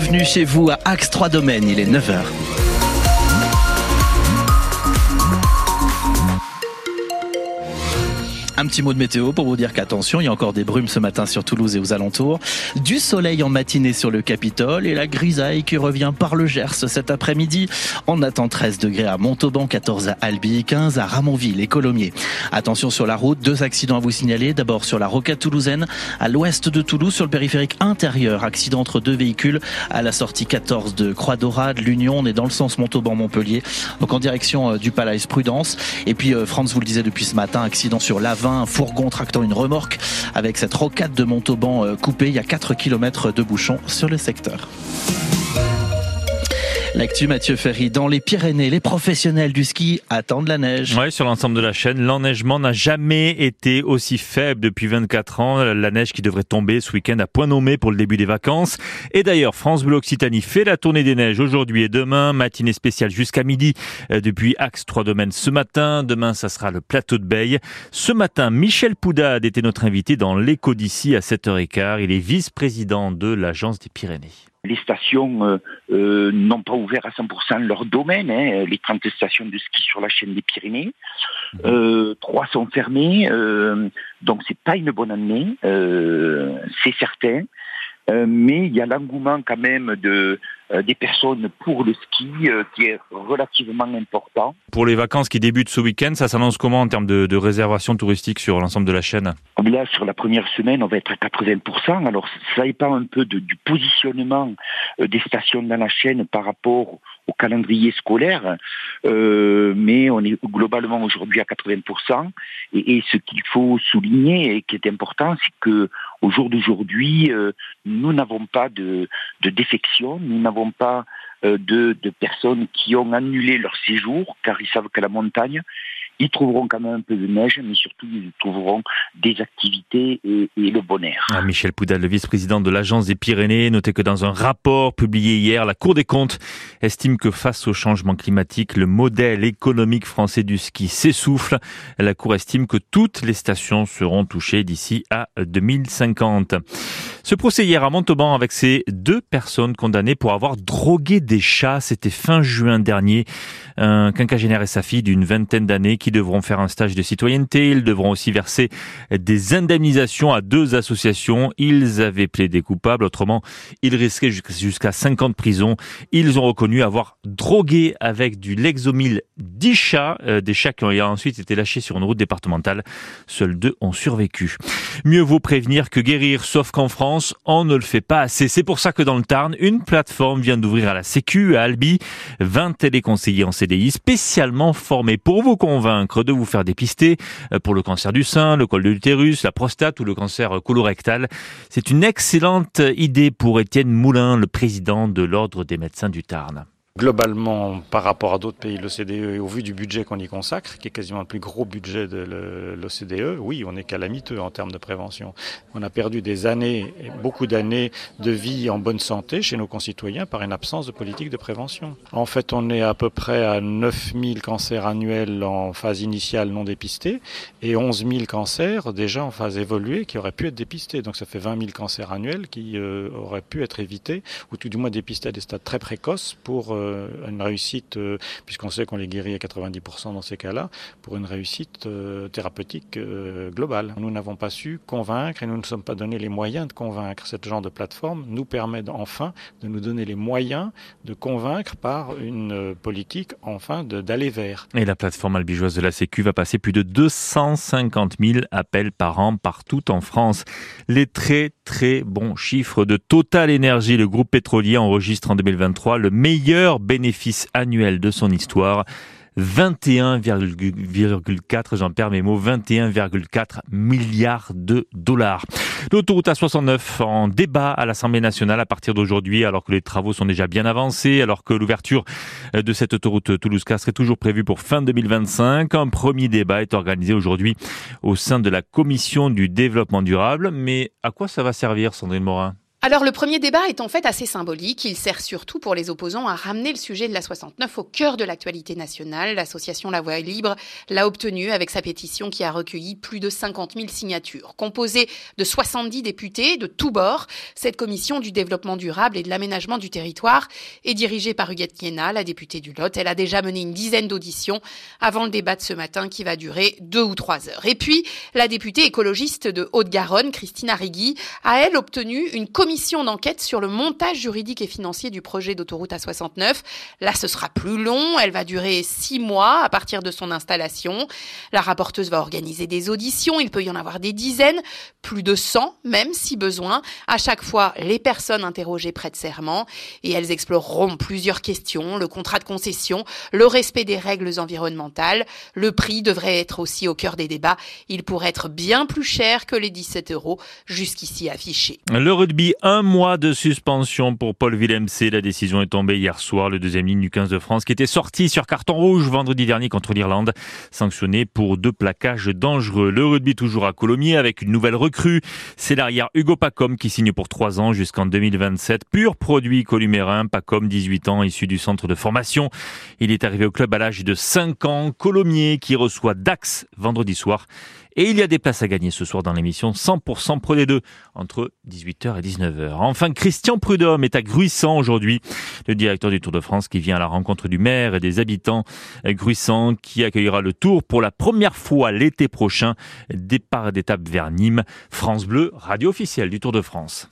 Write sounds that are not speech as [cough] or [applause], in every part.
bienvenue chez vous à Axe 3 Domaines, il est 9h. Un petit mot de météo pour vous dire qu'attention, il y a encore des brumes ce matin sur Toulouse et aux alentours. Du soleil en matinée sur le Capitole et la grisaille qui revient par le Gers cet après-midi. On attend 13 degrés à Montauban, 14 à Albi, 15 à Ramonville et Colomiers. Attention sur la route, deux accidents à vous signaler. D'abord sur la rocade toulousaine, à l'ouest de Toulouse, sur le périphérique intérieur. Accident entre deux véhicules à la sortie 14 de Croix-Dorade, l'Union. On est dans le sens Montauban-Montpellier, donc en direction euh, du Palais Prudence. Et puis, euh, Franz vous le disait depuis ce matin, accident sur l'A20 un fourgon tractant une remorque avec cette rocade de Montauban euh, coupée. Il y a 4 km de bouchons sur le secteur. L'actu Mathieu Ferry, dans les Pyrénées, les professionnels du ski attendent la neige. Oui, sur l'ensemble de la chaîne, l'enneigement n'a jamais été aussi faible depuis 24 ans. La neige qui devrait tomber ce week-end à point nommé pour le début des vacances. Et d'ailleurs, France Bleu Occitanie fait la tournée des neiges aujourd'hui et demain, matinée spéciale jusqu'à midi euh, depuis Axe 3 Domaines ce matin. Demain, ça sera le plateau de Beille. Ce matin, Michel Poudade était notre invité dans l'écho d'ici à 7h15. Il est vice-président de l'Agence des Pyrénées. Les stations euh, euh, n'ont pas ouvert à 100% leur domaine, hein, les 30 stations de ski sur la chaîne des Pyrénées. Mhm. Euh, trois sont fermées, donc c'est pas une bonne année, c'est certain. mais il y a l'engouement quand même de, euh, des personnes pour le ski euh, qui est relativement important. Pour les vacances qui débutent ce week-end, ça s'annonce comment en termes de, de réservation touristique sur l'ensemble de la chaîne? Là, sur la première semaine, on va être à 80%. Alors, ça dépend un peu de, du positionnement euh, des stations dans la chaîne par rapport au calendrier scolaire, euh, mais on est globalement aujourd'hui à 80%. Et, ce qu'il faut souligner et qui est important, c'est que au jour d'aujourd'hui, euh, nous n'avons pas de, de défection, nous n'avons pas euh, de, de personnes qui ont annulé leur séjour car ils savent que la montagne ils trouveront quand même un peu de neige, mais surtout ils trouveront des activités et, le bon air. Ah, Michel Poudal, le vice-président de l'Agence des Pyrénées, notait que dans un rapport publié hier, la Cour des comptes estime que face au changement climatique, le modèle économique français du ski s'essouffle. La Cour estime que toutes les stations seront touchées d'ici à 2050. Ce procès hier à Montauban avec ces deux personnes condamnées pour avoir drogué des chats, c'était fin juin dernier. Un quinquagénaire et sa fille d'une vingtaine d'années qui devront faire un stage de citoyenneté. Ils devront aussi verser des indemnisations à deux associations. Ils avaient plaidé coupables, autrement ils risquaient jusqu'à 5 ans de prison. Ils ont reconnu avoir drogué avec du Lexomil 10 chats, euh, des chats qui ont ensuite été lâchés sur une route départementale. Seuls deux ont survécu. Mieux vaut prévenir que guérir, sauf qu'en France, on ne le fait pas assez. C'est pour ça que dans le Tarn, une plateforme vient d'ouvrir à la Sécu, à Albi, 20 téléconseillers en spécialement formés pour vous convaincre de vous faire dépister euh, pour le cancer du sein, le col de l'utérus, la prostate ou le cancer colorectal. C'est une excellente idée pour Étienne Moulin, le président de l'Ordre des médecins du Tarn. Globalement, par rapport à d'autres pays de l'OCDE et au vu du budget qu'on y consacre, qui est quasiment le plus gros budget de l'OCDE, oui, on est calamiteux en termes de prévention. On a perdu des années, beaucoup d'années de vie en bonne santé chez nos concitoyens par une absence de politique de prévention. En fait, on est à peu près à 9000 cancers annuels en phase initiale non dépistés et 11 000 cancers déjà en phase évoluée qui auraient pu être dépistés. Donc ça fait 20 000 cancers annuels qui euh, auraient pu être évités ou tout du moins dépistés à des stades très précoces pour euh, une réussite, euh, puisqu'on sait qu'on les guérit à 90% dans ces cas-là, pour une réussite euh, thérapeutique globale. Nous n'avons pas su convaincre et nous ne sommes pas donné les moyens de convaincre. Ce genre de plateforme nous permet enfin de nous donner les moyens de convaincre par une politique enfin d'aller vers. Et la plateforme albigeoise de la Sécu va passer plus de 250 000 appels par an partout en France. Les très très bons chiffres de Total Energy, le groupe pétrolier enregistre en 2023 le meilleur bénéfice annuel de son histoire. 21,4, j'en perds mes mots, 21,4 milliards de dollars. L'autoroute A69 en débat à l'Assemblée nationale à partir d'aujourd'hui, alors que les travaux sont déjà bien avancés, alors que l'ouverture de cette autoroute Toulouse-Castres est toujours prévue pour fin 2025. Un premier débat est organisé aujourd'hui au sein de la Commission du développement durable. Mais à quoi ça va servir, Sandrine Morin? Alors le premier débat est en fait assez symbolique. Il sert surtout pour les opposants à ramener le sujet de la 69 au cœur de l'actualité nationale. L'association La Voix Libre l'a obtenu avec sa pétition qui a recueilli plus de 50 000 signatures. Composée de 70 députés de tous bords, cette commission du développement durable et de l'aménagement du territoire est dirigée par Huguette Kiena, la députée du Lot. Elle a déjà mené une dizaine d'auditions avant le débat de ce matin qui va durer deux ou trois heures. Et puis la députée écologiste de Haute-Garonne, Christine Arrigui, a elle obtenu une commission commission d'enquête sur le montage juridique et financier du projet d'autoroute A69. Là, ce sera plus long. Elle va durer six mois à partir de son installation. La rapporteuse va organiser des auditions. Il peut y en avoir des dizaines, plus de 100 même si besoin. À chaque fois, les personnes interrogées prêtent serment et elles exploreront plusieurs questions. Le contrat de concession, le respect des règles environnementales. Le prix devrait être aussi au cœur des débats. Il pourrait être bien plus cher que les 17 euros jusqu'ici affichés. Le rugby un mois de suspension pour Paul Villemc. La décision est tombée hier soir. Le deuxième ligne du 15 de France qui était sorti sur carton rouge vendredi dernier contre l'Irlande, sanctionné pour deux plaquages dangereux. Le rugby toujours à Colomiers avec une nouvelle recrue. C'est l'arrière Hugo Pacom qui signe pour trois ans jusqu'en 2027. Pur produit columérin. Pacom, 18 ans, issu du centre de formation. Il est arrivé au club à l'âge de 5 ans. Colomiers qui reçoit Dax vendredi soir. Et il y a des places à gagner ce soir dans l'émission 100% Pro des deux entre 18h et 19h. Enfin, Christian Prudhomme est à Gruissant aujourd'hui, le directeur du Tour de France qui vient à la rencontre du maire et des habitants. Gruissant qui accueillera le Tour pour la première fois l'été prochain. Départ d'étape vers Nîmes. France Bleu, radio officielle du Tour de France.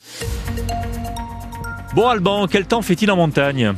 Bon Alban, quel temps fait-il en montagne?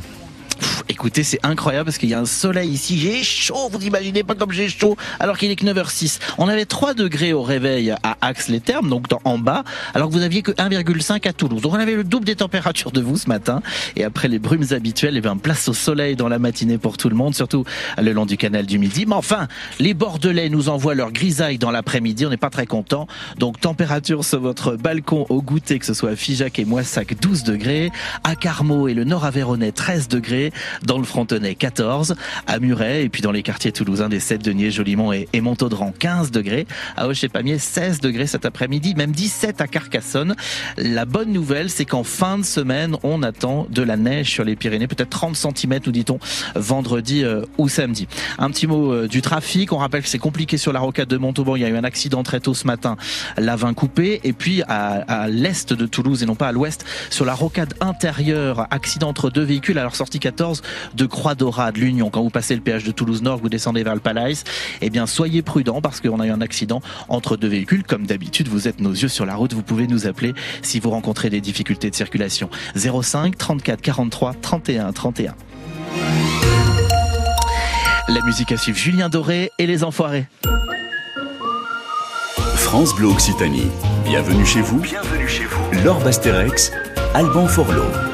Écoutez, c'est incroyable parce qu'il y a un soleil ici. J'ai chaud, vous imaginez pas comme j'ai chaud, alors qu'il est que 9h06. On avait 3 degrés au réveil Axe-les-Thermes, donc en bas, alors que vous aviez que 1,5 à Toulouse. Donc on avait le double des températures de vous ce matin. Et après les brumes habituelles, eh bien, place au soleil dans la matinée pour tout le monde, surtout le long du canal du Midi. Mais enfin, les Bordelais nous envoient leur grisaille dans l'après-midi. On n'est pas très content. Donc température sur votre balcon au goûter, que ce soit Figeac et Moissac, 12 degrés. À Carmaux et le Nord Aveyronais, 13 degrés dans le Frontenay 14, à Muret et puis dans les quartiers toulousains des 7 Deniers, Jolimont et, et Montaudran 15 degrés, à Auch et Pamiers 16 degrés cet après-midi, même 17 à Carcassonne. La bonne nouvelle, c'est qu'en fin de semaine, on attend de la neige sur les Pyrénées, peut-être 30 cm nous dit-on vendredi euh, ou samedi. Un petit mot euh, du trafic, on rappelle que c'est compliqué sur la rocade de Montauban, il y a eu un accident très tôt ce matin, la 20 coupée et puis à, l'est de Toulouse et non pas à l'ouest sur la rocade intérieure, accident entre deux véhicules à leur sortie 14 de Croix Dorade, l'Union. Quand vous passez le péage de Toulouse-Nord, vous descendez vers le Palais, eh bien, soyez prudents parce qu'on a eu un accident entre deux véhicules. D'habitude, vous êtes nos yeux sur la route. Vous pouvez nous appeler si vous rencontrez des difficultés de circulation. 05 34 43 31 31. La musique à suivre, Julien Doré et les Enfoirés. France Bleu Occitanie. Bienvenue chez vous. Bienvenue chez vous. Laure Basterex, Alban Forlot.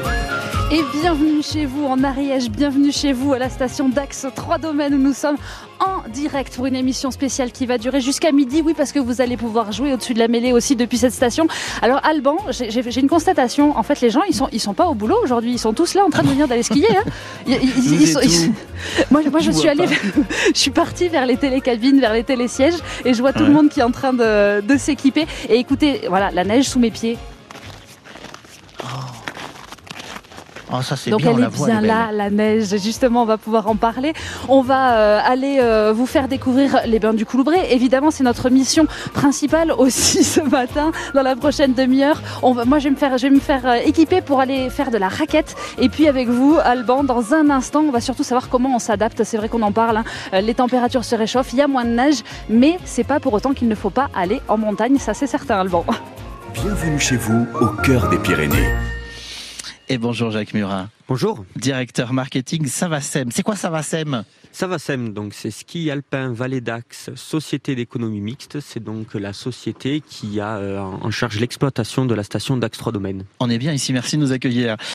Et bienvenue chez vous en Ariège, bienvenue chez vous à la station d'Axe 3 Domaines où nous sommes en direct pour une émission spéciale qui va durer jusqu'à midi. Oui, parce que vous allez pouvoir jouer au-dessus de la mêlée aussi depuis cette station. Alors Alban, j'ai une constatation. En fait, les gens, ils sont, ils sont pas au boulot aujourd'hui. Ils sont tous là en train de venir d'aller skier. Hein. Ils, sont, moi, [laughs] moi, je, suis allée, [laughs] je suis partie vers les télécabines, vers les télésièges, et je vois tout le monde qui est en train de, de s'équiper. Et écoutez, voilà, la neige sous mes pieds. Oh, ça, Donc bien, elle est bien là, la neige. Justement, on va pouvoir en parler. On va euh, aller euh, vous faire découvrir les bains du Couloubré. Évidemment, c'est notre mission principale aussi [laughs] ce matin. Dans la prochaine demi-heure, moi, je vais me faire, je vais me faire euh, équiper pour aller faire de la raquette. Et puis avec vous, Alban, dans un instant, on va surtout savoir comment on s'adapte. C'est vrai qu'on en parle. Hein. Les températures se réchauffent, il y a moins de neige, mais c'est pas pour autant qu'il ne faut pas aller en montagne. Ça, c'est certain, Alban. Bienvenue chez vous, au cœur des Pyrénées. Et bonjour Jacques Murin. Bonjour. Directeur marketing Savasem. C'est quoi Savasem? Savasem, donc c'est Ski Alpin Vallée d'Axe, société d'économie mixte. C'est donc la société qui a euh, en charge l'exploitation de la station d'Axe 3 Domaines. On est bien ici, merci de nous accueillir.